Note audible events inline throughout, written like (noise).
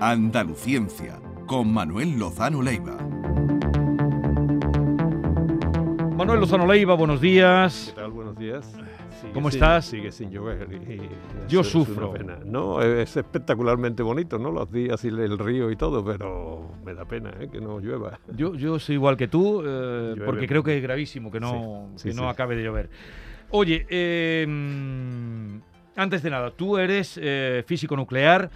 Andaluciencia, con Manuel Lozano Leiva. Manuel Lozano Leiva, buenos días. ¿Qué tal? Buenos días. Sigue ¿Cómo sin- estás? Sigue sin llover. y- y Yo sufro. pena. No, es espectacularmente bonito, ¿no? Los días y el río y todo, pero me da pena ¿eh? que no llueva. Yo, yo soy igual que tú, eh, porque creo que es gravísimo que no, Sí, sí, que no sí. acabe de llover. Oye, eh, mm, antes de nada, tú eres eh, físico nuclear,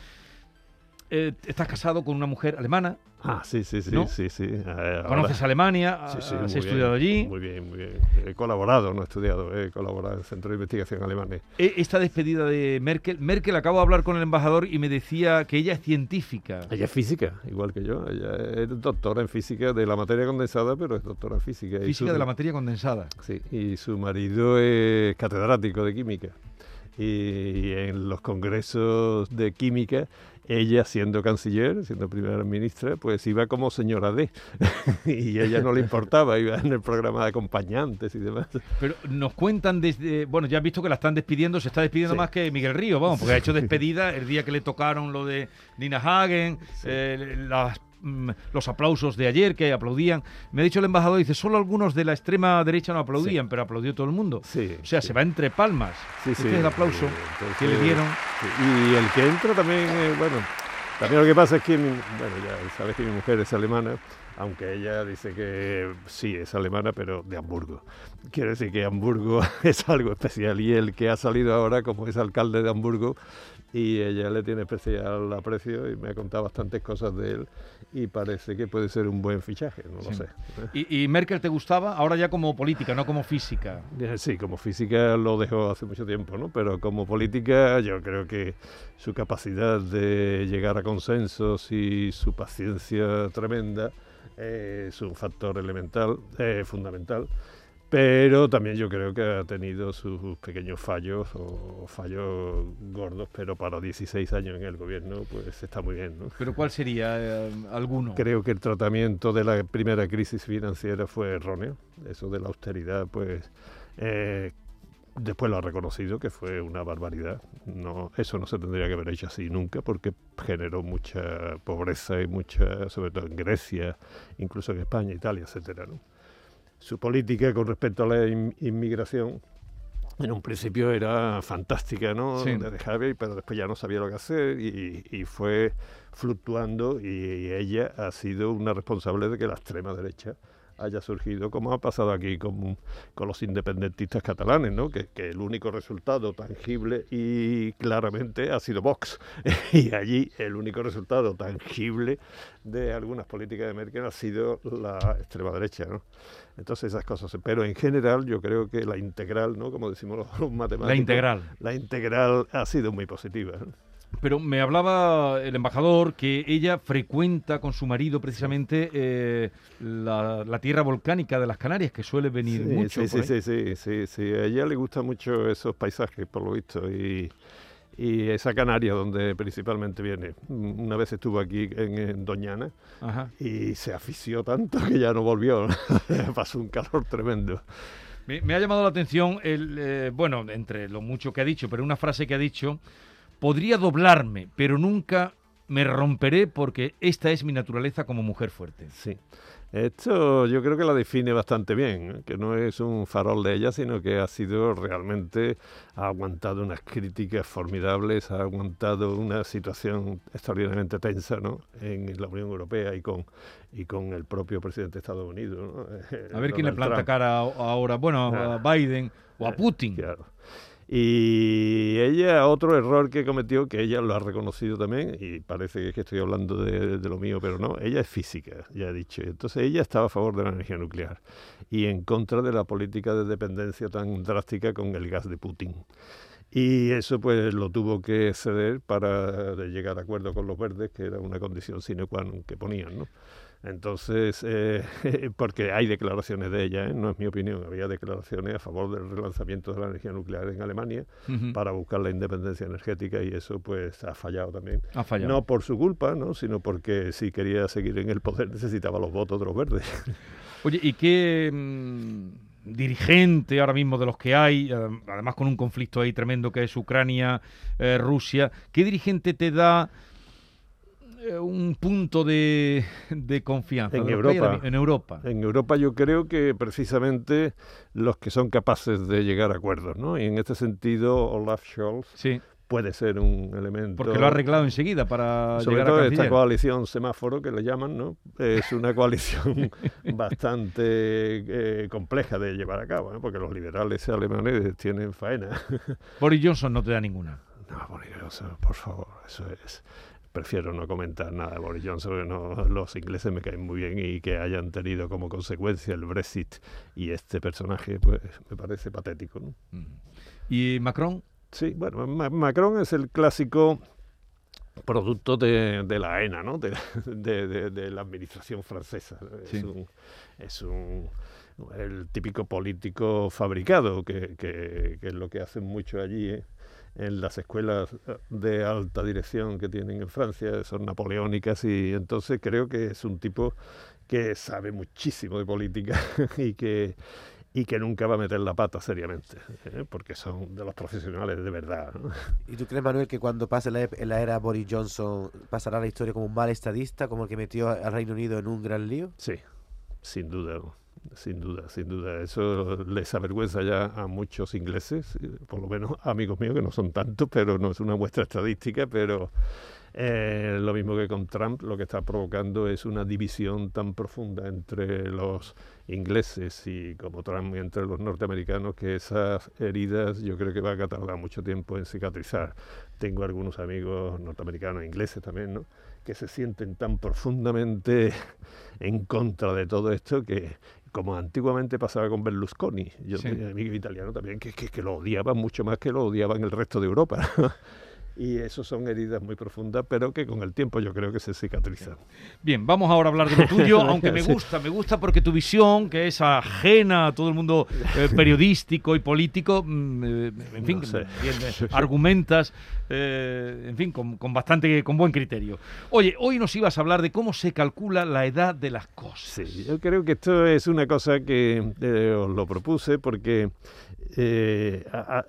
eh, estás casado con una mujer alemana, Ah, sí, sí, sí, ¿No? sí, sí. Eh, ahora- conoces Alemania, Sí, sí, has muy bien, estudiado allí. Muy bien, muy bien. He colaborado, no he estudiado, he colaborado en el Centro de Investigación Alemán. Eh, Esta despedida de Merkel, Merkel acabo de hablar con el embajador y me decía que ella es científica. Ella es física, igual que yo. Ella es doctora en física de la materia condensada, pero es doctora en física. Y Física su- de la materia condensada. Sí, y su marido es catedrático de química. Y en los congresos de química, ella siendo canciller, siendo primera ministra, pues iba como señora D. (laughs) y a ella no le importaba, iba en el programa de acompañantes y demás. Pero nos cuentan desde. Bueno, ya has visto que la están despidiendo, se está despidiendo Sí. más que Miguel Río, vamos, porque ha hecho despedida el día que le tocaron lo de Nina Hagen, Sí. eh, las, los aplausos de ayer que aplaudían. Me ha dicho el embajador, dice, solo algunos de la extrema derecha no aplaudían, pero aplaudió todo el mundo. Sí, O sea, sí. se va entre palmas. Sí, este sí, es el aplauso entonces- que le dieron. Sí, Y el que entra también, eh, bueno, también lo que pasa es que, mi- bueno, ya sabes que mi mujer es alemana, aunque ella dice que sí es alemana, pero de Hamburgo. Quiere decir que Hamburgo (laughs) es algo especial y el que ha salido ahora como es alcalde de Hamburgo y ella le tiene especial aprecio y me ha contado bastantes cosas de él y parece que puede ser un buen fichaje, no lo sé. ¿Y, y Merkel te gustaba? Ahora ya como política, no como física. Eh, Sí, como física lo dejó hace mucho tiempo, ¿no? Pero como política yo creo que su capacidad de llegar a consensos y su paciencia tremenda eh, es un factor elemental, eh, fundamental. Pero también yo creo que ha tenido sus pequeños fallos o fallos gordos, pero para 16 años en el gobierno pues está muy bien, ¿no? ¿Pero cuál sería eh, alguno? Creo que el tratamiento de la primera crisis financiera fue erróneo. Eso de la austeridad, pues eh, después lo ha reconocido que fue una barbaridad. No, eso no se tendría que haber hecho así nunca, porque generó mucha pobreza y mucha, sobre todo en Grecia, incluso en España, Italia, etcétera. ¿no? Su política con respecto a la in- inmigración. En un principio era fantástica, ¿no? Sí. De Javier, pero después ya no sabía lo que hacer y, y fue fluctuando y ella ha sido una responsable de que la extrema derecha haya surgido, como ha pasado aquí con, con los independentistas catalanes, ¿no? que, que el único resultado tangible y claramente ha sido Vox. (laughs) y allí el único resultado tangible de algunas políticas de Merkel ha sido la extrema derecha. ¿no? Entonces esas cosas. Pero en general yo creo que la integral, ¿no? como decimos los, matemáticos, La integral. la integral ha sido muy positiva. ¿no? Pero me hablaba el embajador que ella frecuenta con su marido precisamente eh, la, la tierra volcánica de las Canarias, que suele venir Sí, mucho. Sí, por sí, ahí. sí, sí, sí. A ella le gustan mucho esos paisajes, por lo visto, y, y esa Canaria donde principalmente viene. Una vez estuvo aquí en, en Doñana Ajá. y se afició tanto que ya no volvió. (laughs) Pasó un calor tremendo. Me, me ha llamado la atención, el, eh, bueno, entre lo mucho que ha dicho, pero una frase que ha dicho, podría doblarme, pero nunca me romperé porque esta es mi naturaleza como mujer fuerte. Sí. Esto yo creo que la define bastante bien, ¿eh? que no es un farol de ella, sino que ha sido realmente, ha aguantado unas críticas formidables, ha aguantado una situación extraordinariamente tensa ¿no? en la Unión Europea y con, y con el propio presidente de Estados Unidos. ¿no? A ver quién le planta Trump. cara ahora, bueno, a Ah. Biden o a Eh, Putin. Claro. Y ella, otro error que cometió, que ella lo ha reconocido también, y parece que estoy hablando de, lo mío, pero no, ella es física, ya he dicho. Entonces ella estaba a favor de la energía nuclear y en contra de la política de dependencia tan drástica con el gas de Putin. Y eso pues lo tuvo que ceder para llegar a acuerdo con los verdes, que era una condición sine qua non que ponían, ¿no? Entonces, eh, (laughs) porque hay declaraciones de ella, ¿eh? no es mi opinión, había declaraciones a favor del relanzamiento de la energía nuclear en Alemania para buscar la independencia energética y eso pues ha fallado también. Ha fallado. No por su culpa, ¿no? sino porque si quería seguir en el poder (laughs) necesitaba los votos de los verdes. (laughs) Oye, ¿y qué mm, dirigente ahora mismo de los que hay, además con un conflicto ahí tremendo que es Ucrania, eh, Rusia, qué dirigente te da un punto de, de confianza En de Europa. en Europa. En Europa yo creo que precisamente los que son capaces de llegar a acuerdos, ¿no? Y en este sentido Olaf Scholz Sí, puede ser un elemento... porque lo ha arreglado enseguida para Sobre llegar a todo esta coalición semáforo que le llaman, ¿no? Es una coalición (laughs) bastante eh, compleja de llevar a cabo, ¿no? Porque los liberales alemanes tienen faena. (laughs) Boris Johnson no te da ninguna. No, Boris Johnson, por favor, eso es. Prefiero no comentar nada de Boris Johnson, porque no, los ingleses me caen muy bien y que hayan tenido como consecuencia el Brexit y este personaje, pues me parece patético. ¿no? ¿Y Macron? Sí, bueno, Ma- Macron es el clásico producto de, de la ENA, ¿no? De, de- de- de la administración francesa. Es, un, es un- el típico político fabricado, que, que- que es lo que hacen mucho allí ¿eh? En las escuelas de alta dirección que tienen en Francia, son napoleónicas y entonces creo que es un tipo que sabe muchísimo de política (laughs) y que y que nunca va a meter la pata seriamente, ¿eh? porque son de los profesionales de verdad. ¿no? (laughs) ¿Y tú crees, Manuel, que cuando pase la, la era Boris Johnson pasará la historia como un mal estadista, como el que metió al Reino Unido en un gran lío? Sí, sin duda, sin duda, sin duda. Eso les avergüenza ya a muchos ingleses, eh, por lo menos amigos míos que no son tantos, pero no es una muestra estadística, pero eh, lo mismo que con Trump, lo que está provocando es una división tan profunda entre los ingleses y como Trump entre los norteamericanos que esas heridas yo creo que van a tardar mucho tiempo en cicatrizar. Tengo algunos amigos norteamericanos, ingleses también, ¿no? que se sienten tan profundamente en contra de todo esto que como antiguamente pasaba con Berlusconi, yo Sí. tenía amigos italianos también que, que, que lo odiaban mucho más que lo odiaban el resto de Europa. (laughs) y eso son heridas muy profundas, pero que con el tiempo yo creo que se cicatrizan. Bien, vamos ahora a hablar de lo tuyo, (laughs) aunque me gusta, me gusta porque tu visión, que es ajena a todo el mundo eh, (laughs) periodístico y político, mm, eh, en fin, No sé. bien, eh, (laughs) argumentas, eh, en fin, con, con bastante, con buen criterio. Oye, hoy nos ibas a hablar de cómo se calcula la edad de las cosas. Sí, yo creo que esto es una cosa que os lo propuse porque eh, a- a-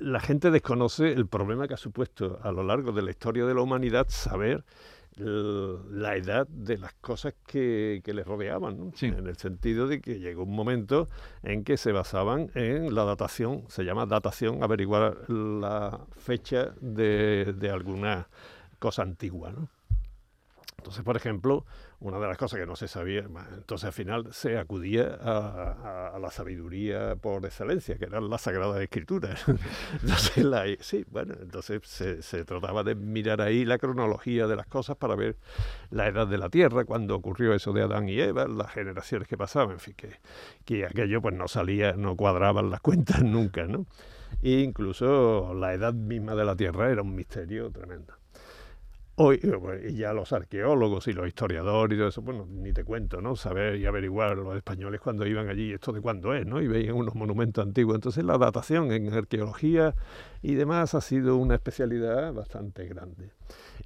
la gente desconoce el problema que ha supuesto a lo largo de la historia de la humanidad saber la edad de las cosas que, que les rodeaban, ¿no? Sí. en el sentido de que llegó un momento en que se basaban en la datación, se llama datación, averiguar la fecha de, de alguna cosa antigua. ¿no? Entonces, por ejemplo, una de las cosas que no se sabía, entonces al final se acudía a, la sabiduría por excelencia, que eran las sagradas escrituras. (laughs) entonces, la- sí, bueno, entonces se, se trataba de mirar ahí la cronología de las cosas para ver la edad de la Tierra, cuando ocurrió eso de Adán y Eva, las generaciones que pasaban, en fin, que, que aquello pues no salía, no cuadraban las (laughs) cuentas nunca, ¿no? E incluso la edad misma de la Tierra era un misterio tremendo. Hoy, ya los arqueólogos y los historiadores y todo eso, bueno, ni te cuento, ¿no? Saber y averiguar los españoles cuando iban allí, esto de cuándo es, ¿no? Y veían unos monumentos antiguos. Entonces la datación en arqueología y demás ha sido una especialidad bastante grande.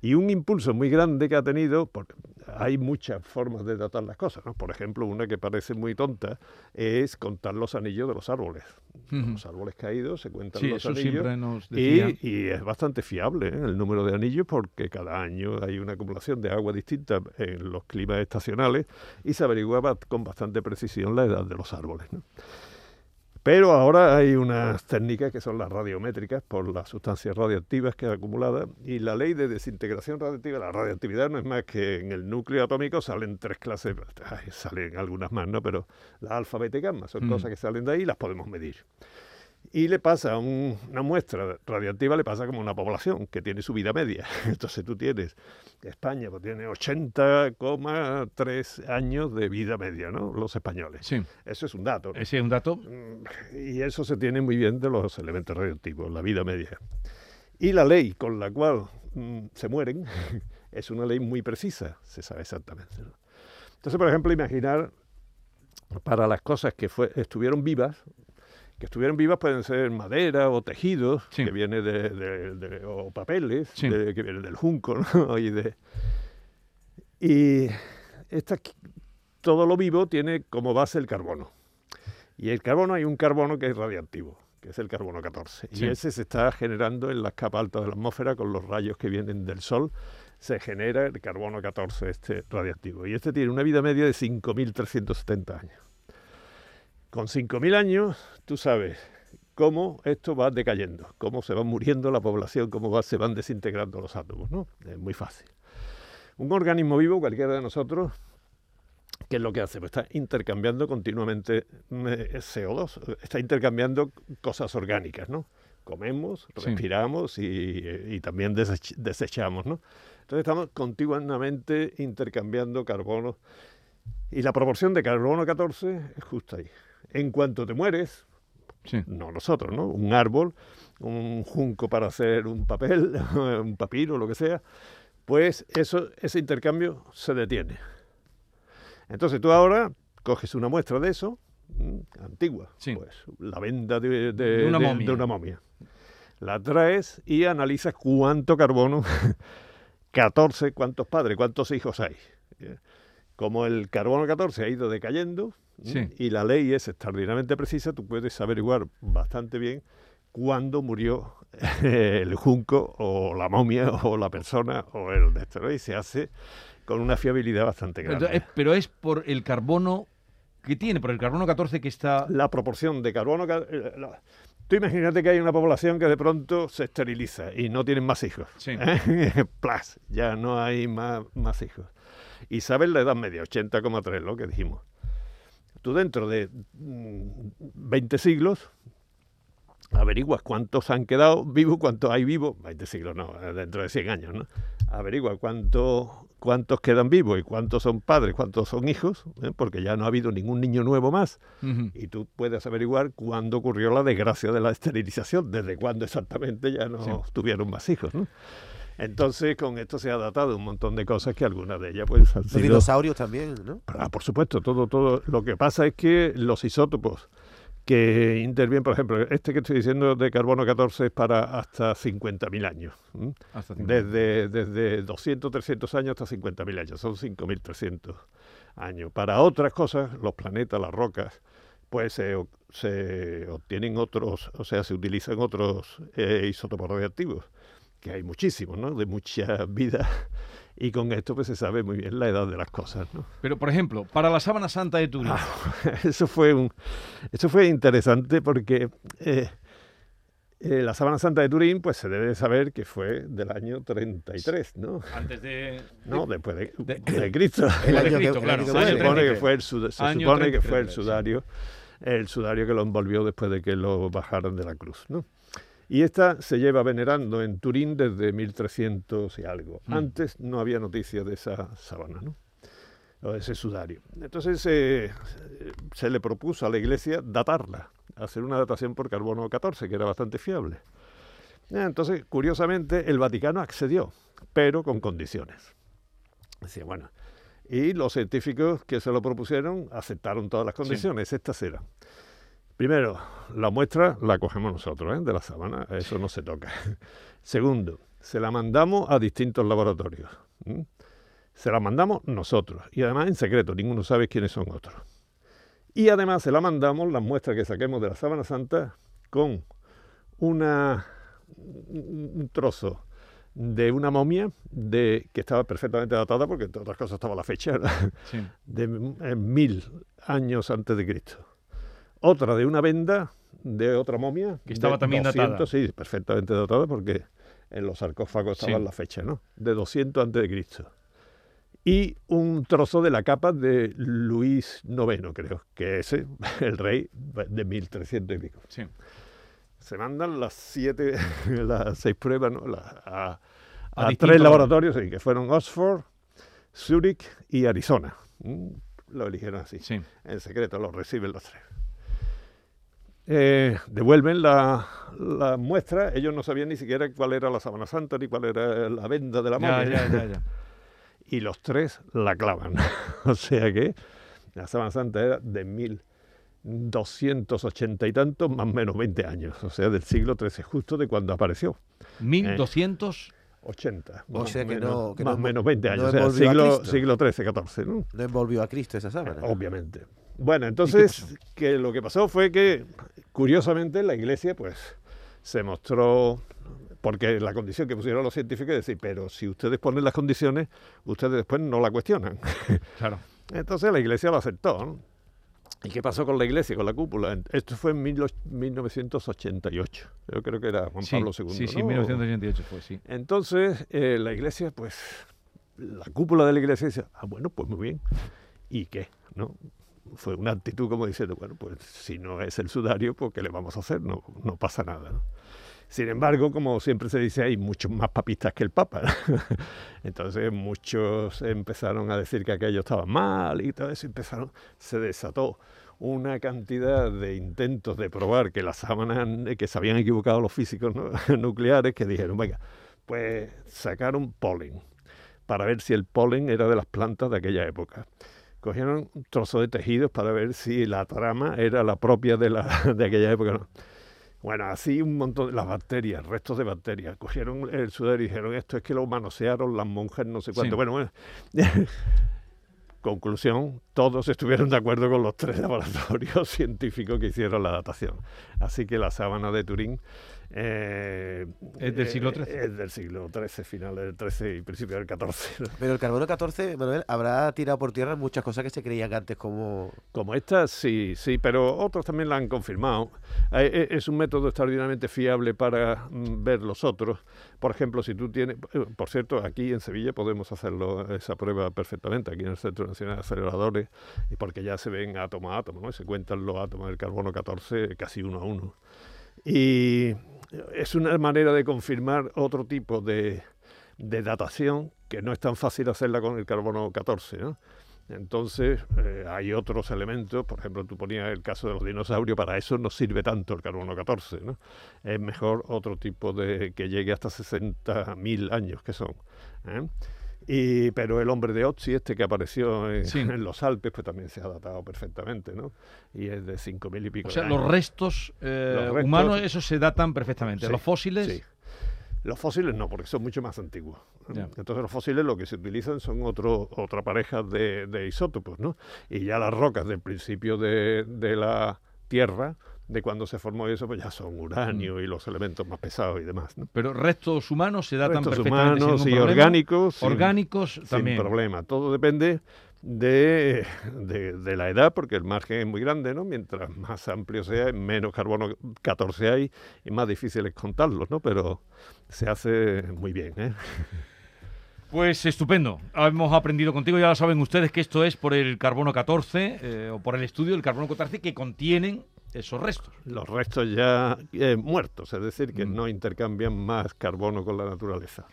Y un impulso muy grande que ha tenido, porque hay muchas formas de datar las cosas, ¿no? Por ejemplo, una que parece muy tonta es contar los anillos de los árboles. Los árboles caídos se cuentan Sí, los eso anillos. siempre nos decían. Y, y es bastante fiable ¿eh? el número de anillos porque cada año hay una acumulación de agua distinta en los climas estacionales y se averiguaba con bastante precisión la edad de los árboles. ¿no? Pero ahora hay unas técnicas que son las radiométricas por las sustancias radioactivas que acumuladas y la ley de desintegración radioactiva, la radioactividad no es más que en el núcleo atómico salen tres clases, ay, salen algunas más, ¿no? Pero la alfa, beta y gamma son Mm. cosas que salen de ahí y las podemos medir. Y le pasa a un- una muestra radioactiva, le pasa como a una población que tiene su vida media. (laughs) Entonces tú tienes, España pues tiene 80,3 años de vida media, ¿no? Los españoles. Sí, Eso es un dato. ¿no? ese es un dato. Mm, Y eso se tiene muy bien de los elementos radioactivos, la vida media. Y la ley con la cual mm, se mueren (laughs) es una ley muy precisa, se sabe exactamente. ¿no? Entonces, por ejemplo, imaginar para las cosas que fue, estuvieron vivas, que estuvieron vivas pueden ser madera o tejidos, Sí. que viene de, de- de- o papeles, Sí. de- que vienen del junco, ¿no? (laughs) y de, y esta, todo lo vivo tiene como base el carbono. Y el carbono hay un carbono que es radiactivo. que es el carbono 14. Sí. Y ese se está generando en las capas altas de la atmósfera con los rayos que vienen del Sol. Se genera el carbono 14 este radiactivo. Y este tiene una vida media de 5.370 años. Con 5.000 años, tú sabes cómo esto va decayendo, cómo se va muriendo la población, cómo va- se van desintegrando los átomos, ¿no? Es muy fácil. Un organismo vivo, cualquiera de nosotros, ¿qué es lo que hace? Pues está intercambiando continuamente eh, CO2, está intercambiando cosas orgánicas, ¿no? Comemos, Sí. respiramos y, y también desech- desechamos, ¿no? Entonces estamos continuamente intercambiando carbono y la proporción de carbono 14 es justo ahí. En cuanto te mueres, Sí. no nosotros, ¿no? Un árbol, un junco para hacer un papel, (laughs) un papiro, lo que sea, pues eso, ese intercambio se detiene. Entonces tú ahora coges una muestra de eso, mm, antigua, Sí. pues la venda de, de- De una de- una momia. La traes y analizas cuánto carbono, (laughs) 14, cuántos padres, cuántos hijos hay. Eh, Como el carbono 14 ha ido decayendo Sí. y la ley es extraordinariamente precisa, tú puedes averiguar bastante bien cuándo murió (laughs) el junco o la momia o la persona o el de esto, ¿no? Y se hace con una fiabilidad bastante grande. Es- pero es por el carbono que tiene, por el carbono 14 que está... la proporción de carbono. ca- eh, la- Tú imagínate que hay una población que de pronto se esteriliza y no tienen más hijos. Sí. ¿eh? (laughs) Plas, ya no hay más, más hijos. Y sabes la edad media, 80,3, lo que dijimos. Tú dentro de mm, 20 siglos averiguas cuántos han quedado vivos, cuántos hay vivos, 20 siglos no, dentro de 100 años, ¿no? Averigua cuánto, cuántos quedan vivos y cuántos son padres, cuántos son hijos, ¿eh? porque ya no ha habido ningún niño nuevo más y tú puedes averiguar cuándo ocurrió la desgracia de la esterilización, desde cuándo exactamente ya no Sí. tuvieron más hijos. ¿no? Entonces, con esto se ha datado un montón de cosas que algunas de ellas pues han Los sido... dinosaurios también, ¿no? Ah, por supuesto, todo, todo. Lo que pasa es que los isótopos que intervienen, por ejemplo, este que estoy diciendo de carbono 14 es para hasta 50.000 años. Hasta 50. Desde, desde 200, 300 años hasta 50.000 años, son 5.300 años. Para otras cosas, los planetas, las rocas, pues se, se obtienen otros, o sea, se utilizan otros eh, isótopos radiactivos, que hay muchísimos, ¿no? De mucha (laughs) vida. Y con esto pues se sabe muy bien la edad de las cosas, ¿no? Pero, por ejemplo, para la sábana santa de Turín, Ah, (laughs) eso fue un eso fue interesante porque eh, eh, la Sábana Santa de Turín, pues se debe de saber que fue del año 33, ¿no? antes de... No, después de, de- de Cristo. El año que- claro, se supone que 33. fue el, sud- se Año supone que fue el 33, sí. sudario, el sudario que lo envolvió después de que lo bajaran de la cruz, ¿no? Y esta se lleva venerando en Turín desde 1300 y algo. Mm. Antes no había noticia de esa sábana, ¿no? O de ese sudario. Entonces eh, se le propuso a la iglesia datarla, hacer una datación por carbono 14, que era bastante fiable. Eh, Entonces, curiosamente, el Vaticano accedió, pero con condiciones. Decía, bueno, y los científicos que se lo propusieron aceptaron todas las condiciones. Estas eran. Primero, la muestra la cogemos nosotros, ¿eh? de la sábana, eso no se toca. (laughs) Segundo, se la mandamos a distintos laboratorios. Se la mandamos nosotros, y además en secreto, ninguno sabe quiénes son otros. Y además se la mandamos, las muestras que saquemos de la sábana santa, con una, un trozo de una momia de, que estaba perfectamente datada, porque entre otras cosas estaba la fecha, Sí. de eh, mil años antes de Cristo. Otra de una venda de otra momia. Que estaba también datada. Sí, perfectamente datada porque en los sarcófagos Sí. estaba la fecha, ¿no? De 200 antes de Cristo. Y un trozo de la capa de Luis IX, creo, que ese, (laughs) el rey de 1300 y pico. Sí. Se mandan las siete, (laughs) las seis pruebas, ¿no? A, A tres laboratorios, sí, que fueron Oxford, Zurich y Arizona. Mm, Lo eligieron así. Sí. En secreto, lo reciben los tres. Eh, devuelven la, la muestra. Ellos no sabían ni siquiera cuál era la sábana santa ni cuál era la venda de la momia. ya, ya, ya. (laughs) Y los tres la clavan. (laughs) o sea que la sábana santa era de 1280 y tantos, más o menos 20 años. O sea, del siglo XIII, justo de cuando apareció. 1200... 80. O más sea o que menos, no- que más no o menos 20 no años. o sea, siglo, siglo XIII, XIV. ¿no? No envolvió a Cristo esa sábana. Obviamente. Bueno, entonces, que lo que pasó fue que Curiosamente, la Iglesia, pues, se mostró, porque la condición que pusieron los científicos es decir, pero si ustedes ponen las condiciones, ustedes después no la cuestionan. (laughs) Claro. Entonces la Iglesia lo aceptó. ¿no? ¿Y qué pasó con la Iglesia, con la cúpula? Esto fue en mil och- 1988. Yo creo que era Juan Sí, Pablo II. sí, sí, ¿no? 1988 fue, sí. Entonces, eh, la iglesia, pues, la cúpula de la iglesia dice, ah, bueno, pues muy bien. ¿Y qué? ¿No? Fue una actitud como diciendo, bueno, pues si no es el sudario, pues ¿qué le vamos a hacer? No, no pasa nada. Sin embargo, como siempre se dice, hay muchos más papistas que el Papa. (laughs) Entonces muchos empezaron a decir que aquello estaba mal y todo eso. Empezaron, se desató una cantidad de intentos de probar que las sábanas, que se habían equivocado los físicos (laughs) nucleares, que dijeron, venga, pues sacaron polen para ver si el polen era de las plantas de aquella época. Cogieron un trozo de tejidos para ver si la trama era la propia de, la, (laughs) de aquella época. ¿no? Bueno, así un montón de las bacterias, restos de bacterias. Cogieron el sudario y dijeron, esto es que lo manosearon las monjas, no sé cuánto. Sí. Bueno, bueno. (laughs) Conclusión, todos estuvieron de acuerdo con los tres (laughs) laboratorios científicos que hicieron la datación. Así que la sábana de Turín eh, Es del siglo XIII. Es del siglo XIII, finales del XIII y principios del XIV. ¿no? Pero el carbono 14, Manuel, habrá tirado por tierra muchas cosas que se creían antes como... Como esta, sí, sí, pero otros también la han confirmado. Eh, eh, Es un método extraordinariamente fiable para mm, ver los otros. Por ejemplo, si tú tienes, eh, por cierto, aquí en Sevilla podemos hacerlo esa prueba perfectamente, aquí en el Centro Nacional de Aceleradores, y porque ya se ven átomo a átomo, ¿no? Y se cuentan los átomos del carbono 14 casi uno a uno. Y es una manera de confirmar otro tipo de, de datación que no es tan fácil hacerla con el carbono 14, ¿no? Entonces, eh, hay otros elementos, por ejemplo, tú ponías el caso de los dinosaurios, para eso no sirve tanto el carbono 14, ¿no? Es mejor otro tipo de que llegue hasta 60.000 años, que son. ¿eh? Y, pero el hombre de Otzi, este que apareció en, Sí. (laughs) en los Alpes, pues también se ha datado perfectamente, ¿no? Y es de 5.000 y pico O sea, de los años. restos, eh, Los restos- humanos, esos se datan perfectamente. Sí, los fósiles, sí. Los fósiles no, porque son mucho más antiguos. Entonces los fósiles lo que se utilizan son otro, otra pareja de, de isótopos, ¿no? Y ya las rocas del principio de, de la Tierra, de cuando se formó eso, pues ya son uranio Mm. y los elementos más pesados y demás, ¿no? pero restos humanos se datan Restos perfectamente humanos sin y problema. orgánicos. sin- Orgánicos sin también. problema. Todo depende de, de- de la edad, porque el margen es muy grande, ¿no? Mientras más amplio sea, menos carbono 14 hay y más difícil es contarlos, ¿no? Pero se hace muy bien, ¿eh? (laughs) Pues estupendo. Hemos aprendido contigo, ya lo saben ustedes, que esto es por el carbono 14 eh, o por el estudio del carbono 14 que contienen esos restos. Los restos ya eh, muertos, es decir, que Mm. no intercambian más carbono con la naturaleza.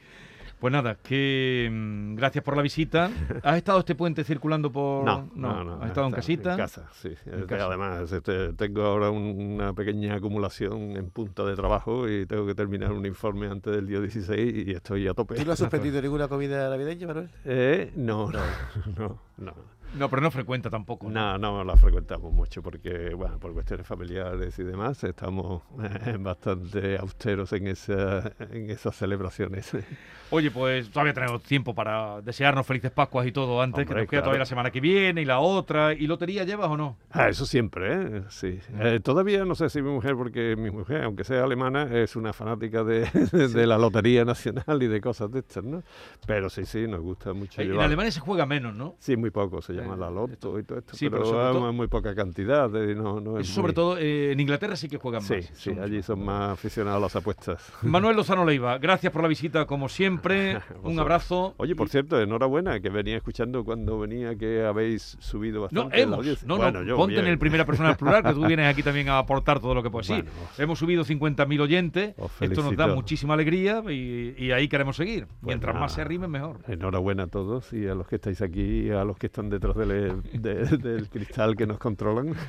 Pues nada, que mm, gracias por la visita. ¿Has estado este puente circulando por...? No, no, no. ¿Has estado en casita? En casa, sí. En casa. Además, este, tengo ahora un- una pequeña acumulación en punta de trabajo y tengo que terminar un informe antes del día 16 y estoy a tope. ¿Tú no has (laughs) suspendido ninguna comida navideña, Manuel? Eh, no, no, (laughs) no, no. No, pero no frecuenta tampoco. No, no la frecuentamos mucho porque, bueno, por cuestiones familiares y demás, estamos eh, bastante austeros en, esa, en esas celebraciones. (laughs) Oye, pues todavía tenemos tiempo para desearnos felices Pascuas y todo antes, que nos queda claro. todavía la semana que viene y la otra. ¿Y lotería llevas o no? Ah, eso siempre, ¿eh? Sí. Eh, todavía no sé si mi mujer, porque mi mujer, aunque sea alemana, es una fanática de, (laughs) de la Lotería Nacional y de cosas de estas, ¿no? Pero sí, sí, nos gusta mucho En llevar. Alemania se juega menos, ¿no? Sí, muy poco, se llama Eh, la Loto y todo esto, sí, pero, pero todo- muy poca cantidad, no, no es sobre muy- todo eh, en Inglaterra sí que juegan Sí, más. sí, mucho allí son más aficionados a las apuestas. (laughs) Manuel Lozano Leiva, gracias por la visita como siempre. (laughs) Un abrazo. Oye, por cierto, enhorabuena, que venía escuchando cuando venía que habéis subido No, bastante. la hemos. No, Bueno, no, yo, ponte en el primera persona plural, que tú vienes aquí también a aportar todo lo que puedes. Sí, Bueno, hemos subido 50.000 oyentes. Esto nos da muchísima alegría y, y ahí queremos seguir. Mientras nada. más se arrimen, mejor. Enhorabuena a todos y a los que estáis aquí y a los que están detrás del, de- (laughs) del cristal que nos controlan. (laughs)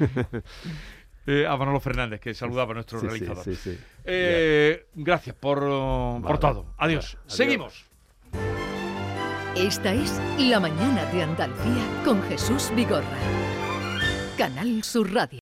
Eh, a Manolo Fernández, que saludaba a nuestro Sí, realizador. sí, sí. Eh, Gracias por, uh, por todo. Adiós. Adiós. Seguimos. Esta es La Mañana de Andalucía con Jesús Vigorra. Canal Sur Radio.